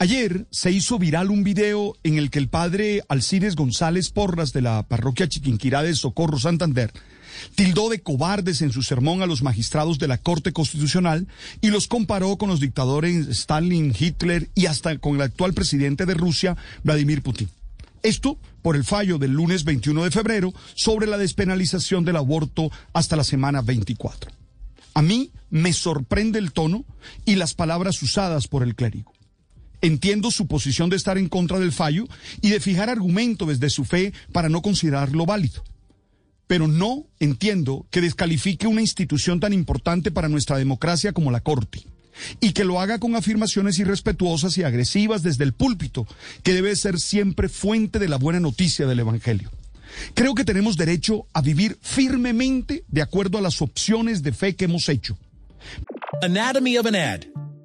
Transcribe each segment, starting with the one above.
Ayer se hizo viral un video en el que el padre Alcides González Porras de la parroquia Chiquinquirá de Socorro Santander tildó de cobardes en su sermón a los magistrados de la Corte Constitucional y los comparó con los dictadores Stalin, Hitler y hasta con el actual presidente de Rusia, Vladimir Putin. Esto por el fallo del lunes 21 de febrero sobre la despenalización del aborto hasta la semana 24. A mí me sorprende el tono y las palabras usadas por el clérigo. Entiendo su posición de estar en contra del fallo y de fijar argumento desde su fe para no considerarlo válido. Pero no entiendo que descalifique una institución tan importante para nuestra democracia como la Corte y que lo haga con afirmaciones irrespetuosas y agresivas desde el púlpito, que debe ser siempre fuente de la buena noticia del Evangelio. Creo que tenemos derecho a vivir firmemente de acuerdo a las opciones de fe que hemos hecho. Anatomy of an ad.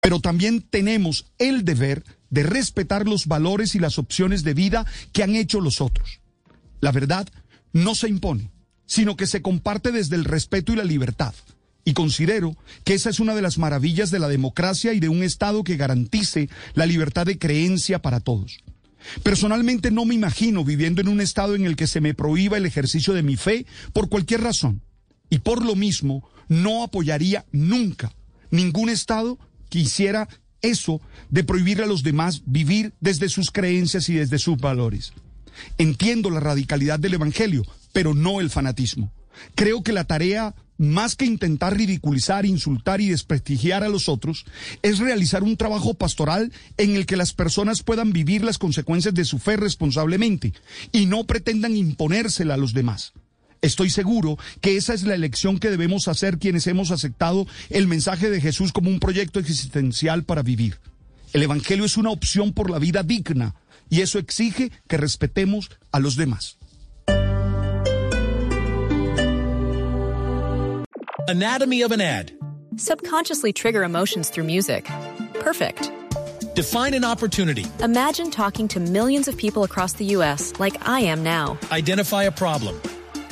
Pero también tenemos el deber de respetar los valores y las opciones de vida que han hecho los otros. La verdad no se impone, sino que se comparte desde el respeto y la libertad. Y considero que esa es una de las maravillas de la democracia y de un Estado que garantice la libertad de creencia para todos. Personalmente no me imagino viviendo en un Estado en el que se me prohíba el ejercicio de mi fe por cualquier razón. Y por lo mismo, no apoyaría nunca ningún Estado que hiciera eso de prohibir a los demás vivir desde sus creencias y desde sus valores. Entiendo la radicalidad del Evangelio, pero no el fanatismo. Creo que la tarea, más que intentar ridiculizar, insultar y desprestigiar a los otros, es realizar un trabajo pastoral en el que las personas puedan vivir las consecuencias de su fe responsablemente y no pretendan imponérsela a los demás. Estoy seguro que esa es la elección que debemos hacer quienes hemos aceptado el mensaje de Jesús como un proyecto existencial para vivir. El Evangelio es una opción por la vida digna y eso exige que respetemos a los demás. Anatomy of an ad. Subconsciously trigger emotions through music. Perfect. Define an opportunity. Imagine talking to millions of people across the U.S. like I am now. Identify a problem.